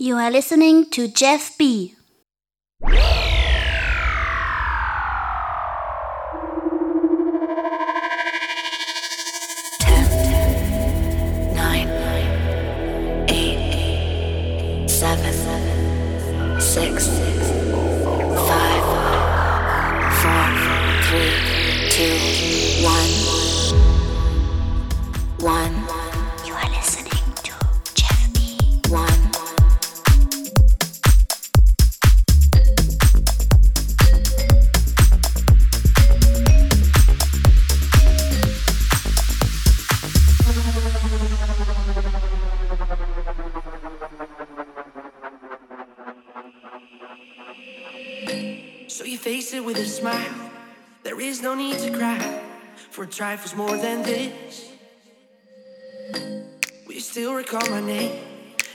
You are listening to Jeff B. trifles more than this. Will you still recall my name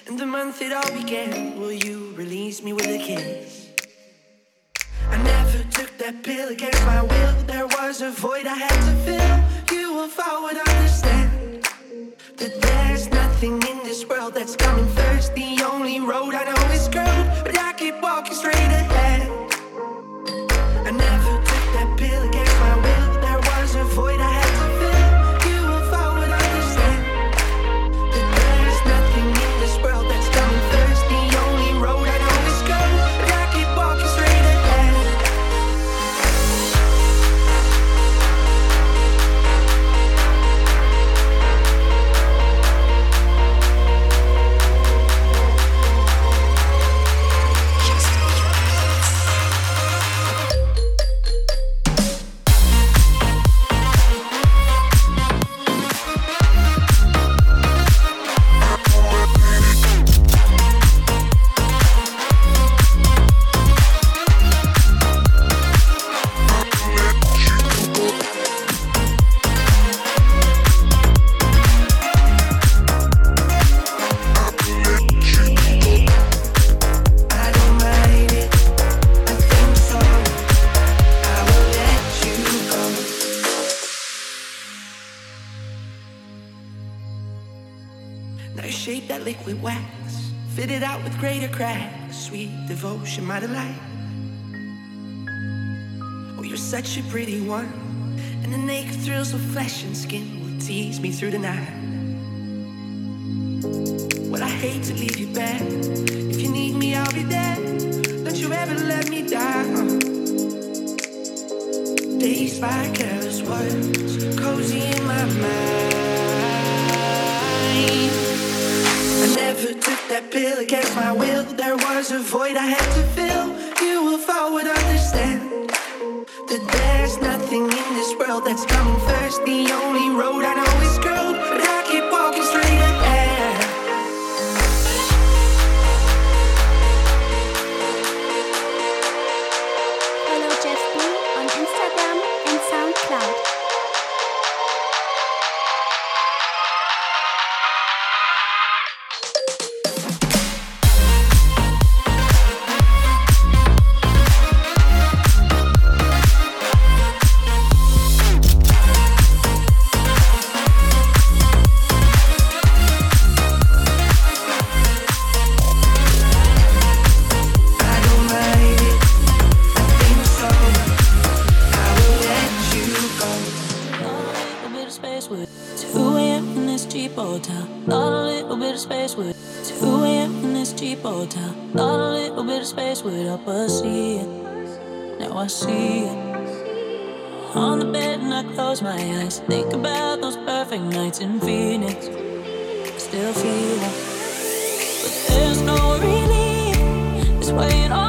and the month it all began? Will you release me with a kiss? I never took that pill against my will. There was a void I had to fill. You, if I would understand that there's nothing in this world that's coming first. The only road I know is curved, but I keep walking straight ahead. Cracks. Sweet devotion, my delight. Oh, you're such a pretty one, and the naked thrills of flesh and skin will tease me through the night. Well, I hate to leave you back. If you need me, I'll be there. Don't you ever let me down. Days by careless words, cozy in my mind. That pill against my will. There was a void I had to fill. You, will I would understand that there's nothing in this world that's coming first. The only road I know space without us seeing. Now I see it. On the bed and I close my eyes. Think about those perfect nights in Phoenix. Still feel it. But there's no relief. It's weighing on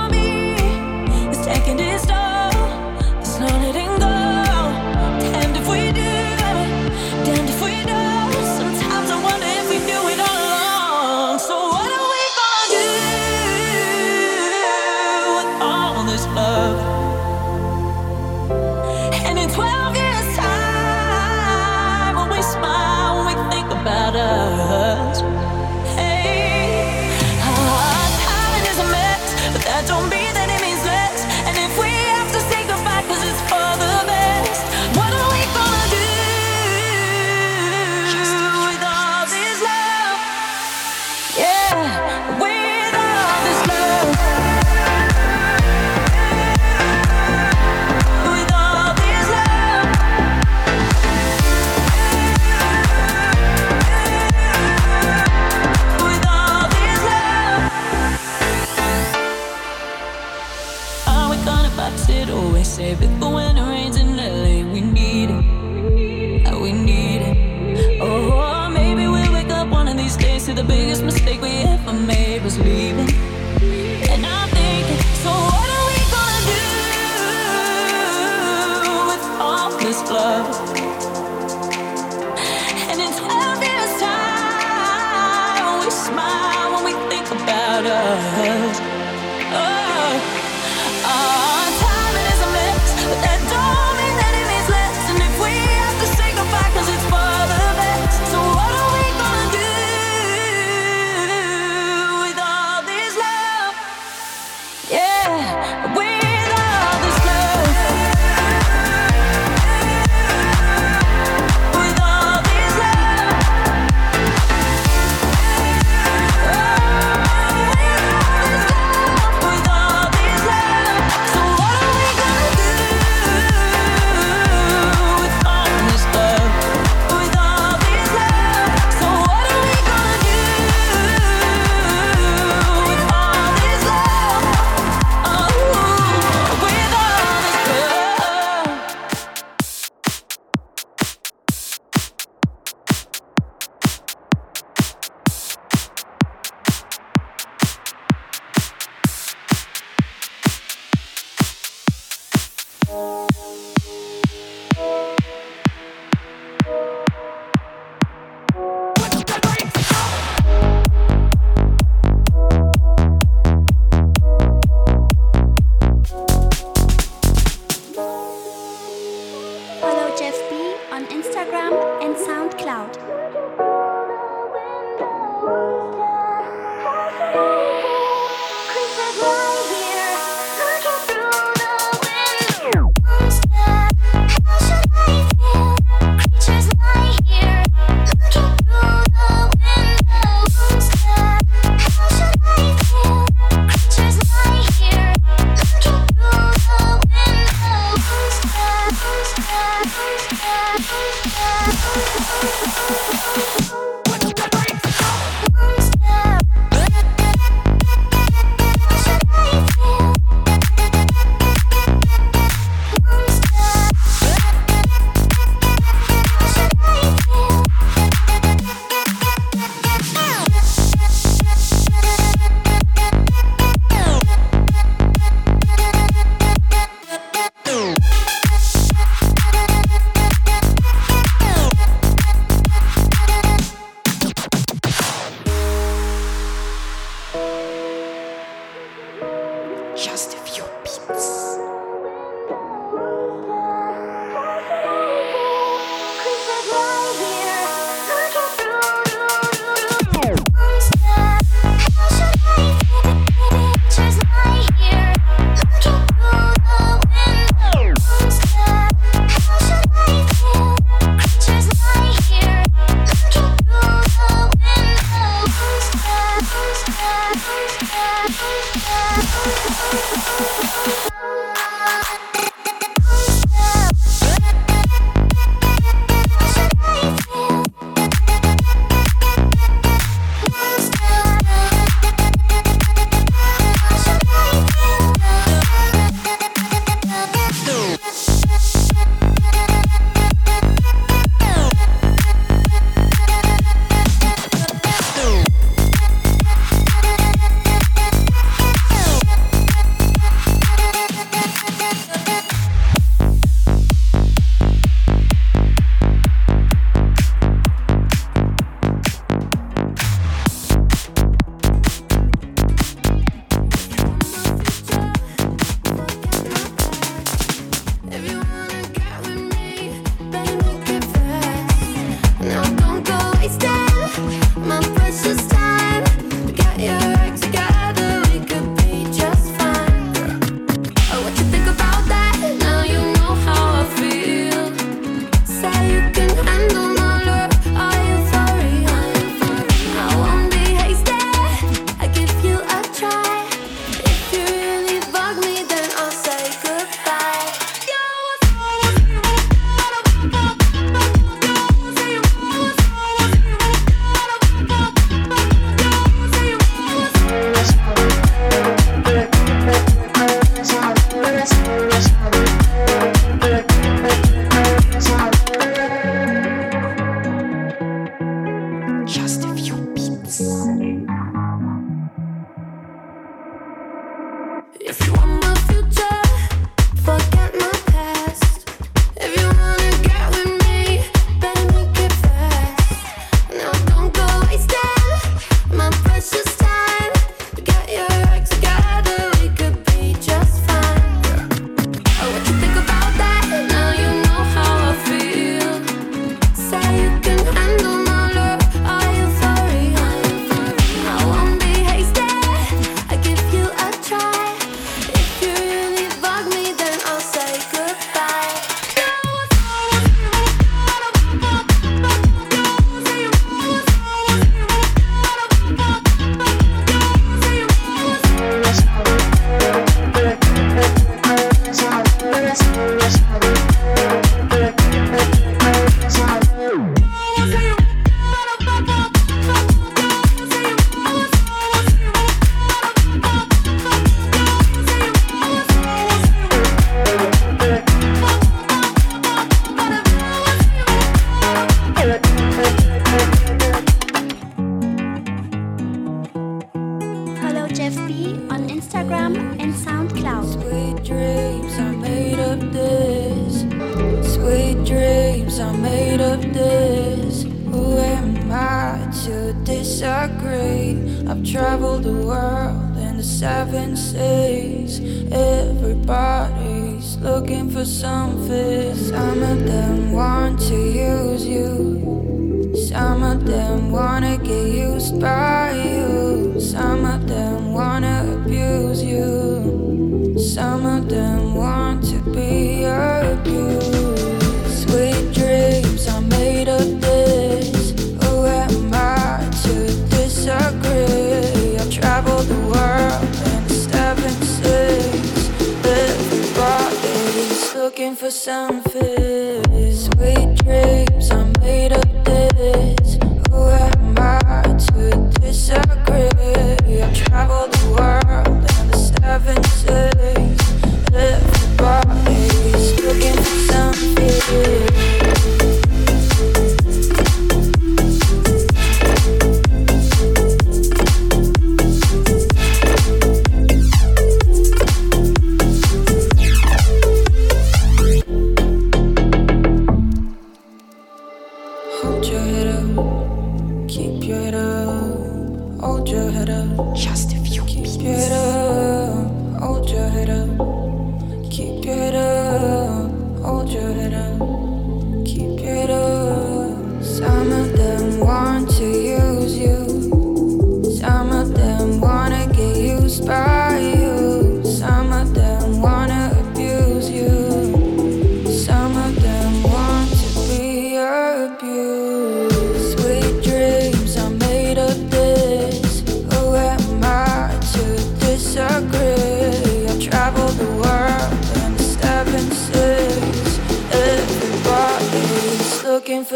Keep your head up, hold your head up. Just a few Keep beats. your head up, hold your head up. Keep your head up.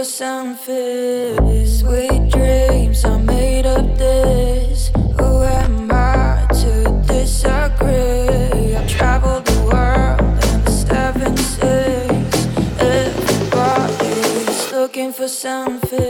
for some fizz. Sweet dreams are made of this. Who am I to disagree? I've traveled the world and the seven everybody. Everybody's looking for something.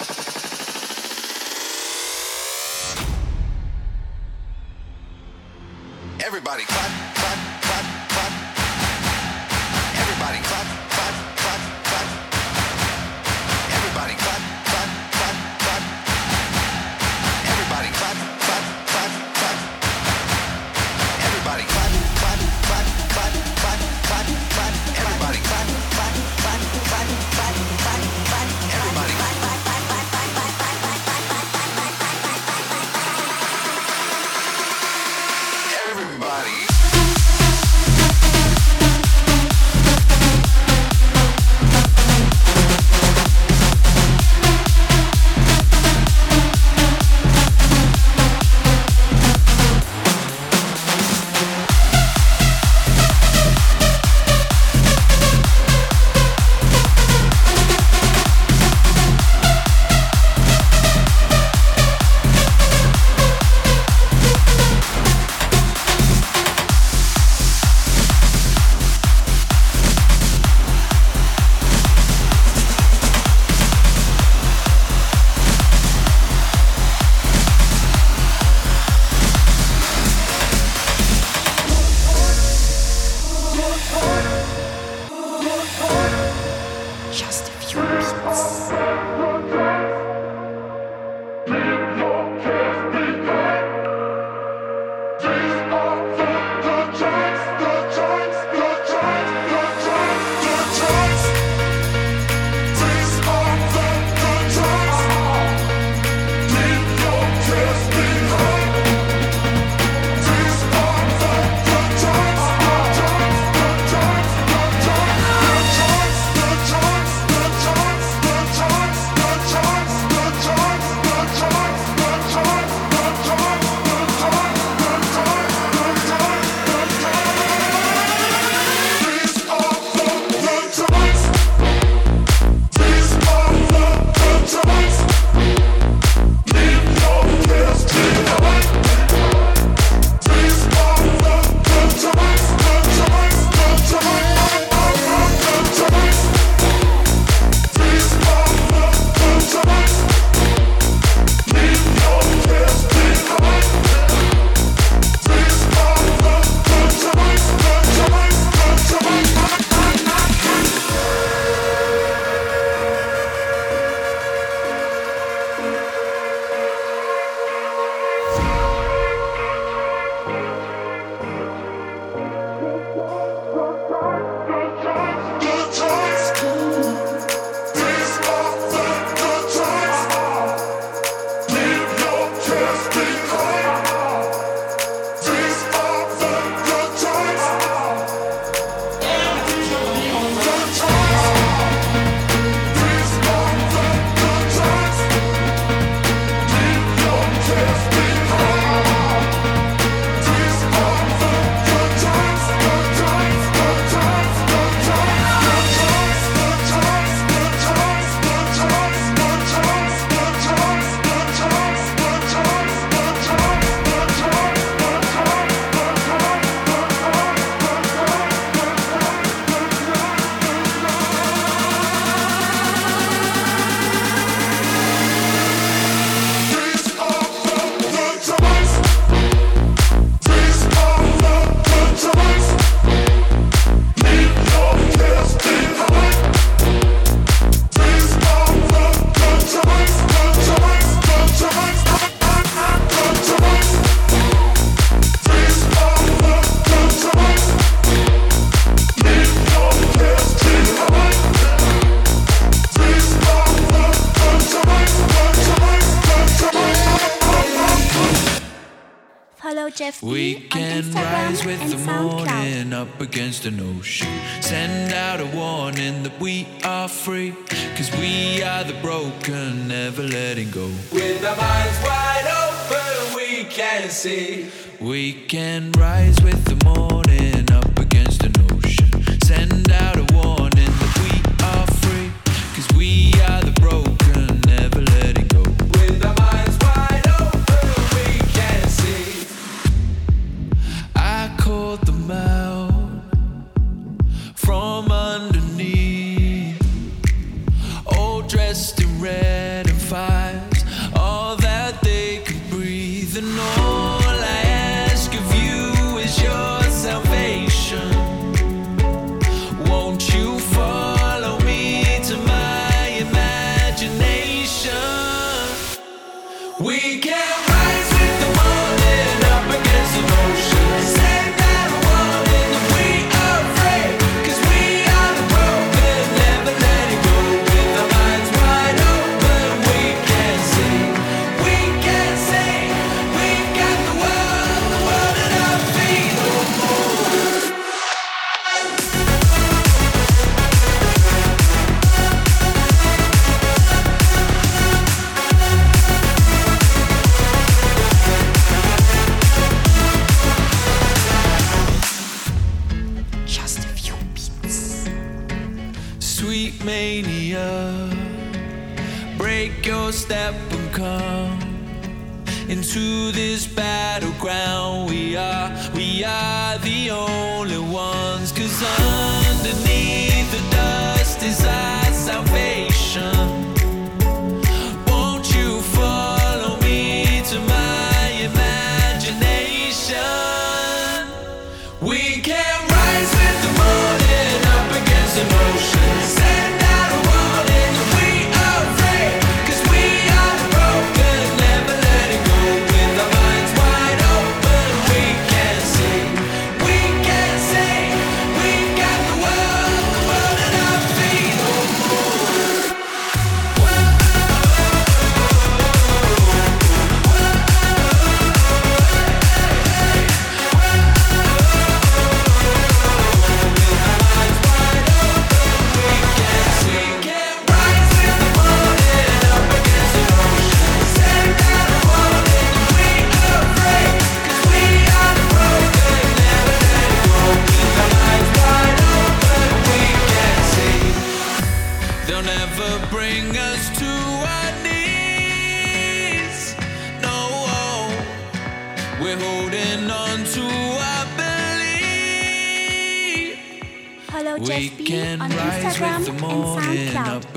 see. We can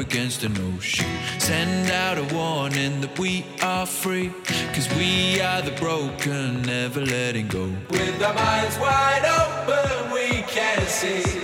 against an ocean. Send out a warning that we are free, cause we are the broken, never letting go. With our minds wide open, we can see.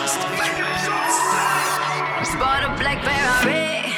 The whole wide world. Who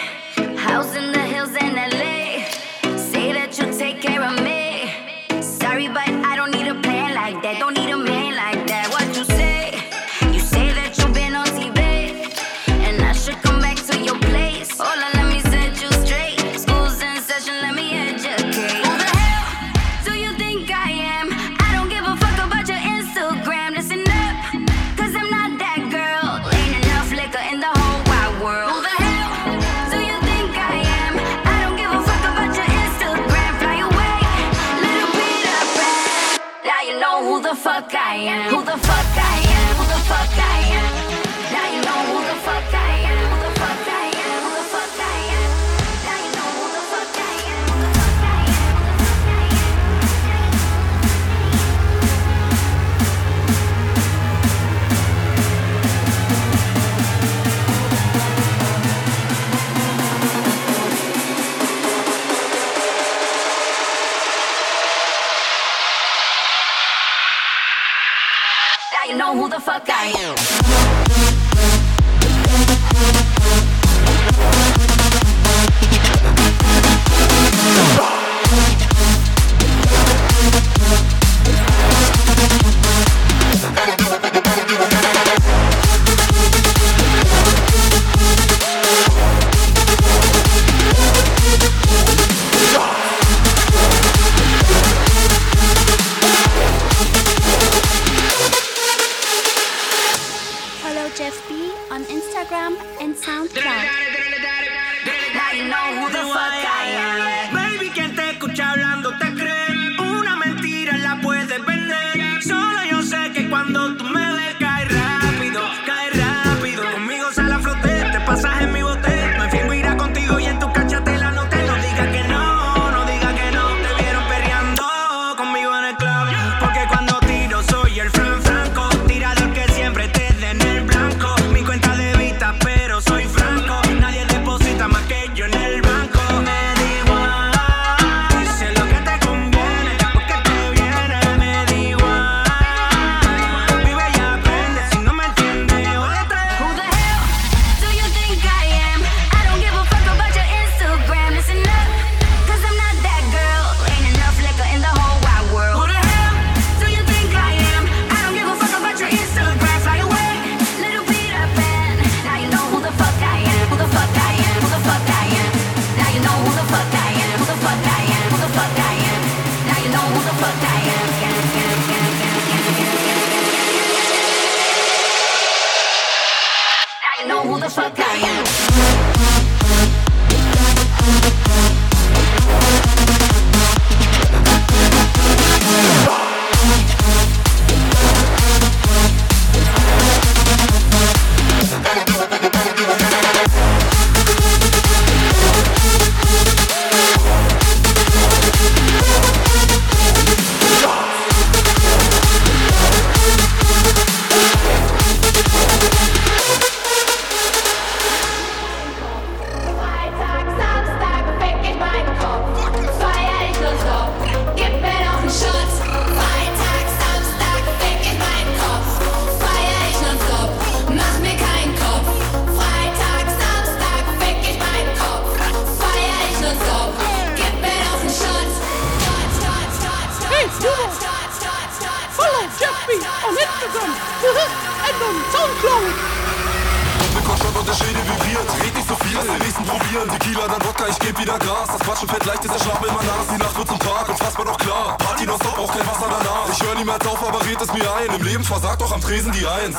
Bier und Tequila, dann Wodka, ich geb wieder Gras Das Quatschen fällt leicht, ist der Schlaf immer nass. Die Nacht wird zum Tag und fassbar doch klar. Party noch stop, auch kein Wasser danach. Ich hör niemals auf, aber red es mir ein. Im Leben versagt doch am Tresen die Eins.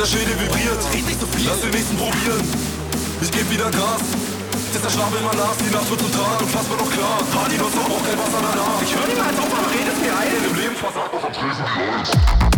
Der Schädel vibriert. Lass den nächsten probieren. Ich geb wieder Gas. Ist der Schlaf immer nass, die Nacht wird zum Tag und fassbar doch klar. Party noch stop, auch kein Wasser danach. Ich hör niemals auf, aber red es mir ein. Im Leben versagt doch am Tresen die Eins.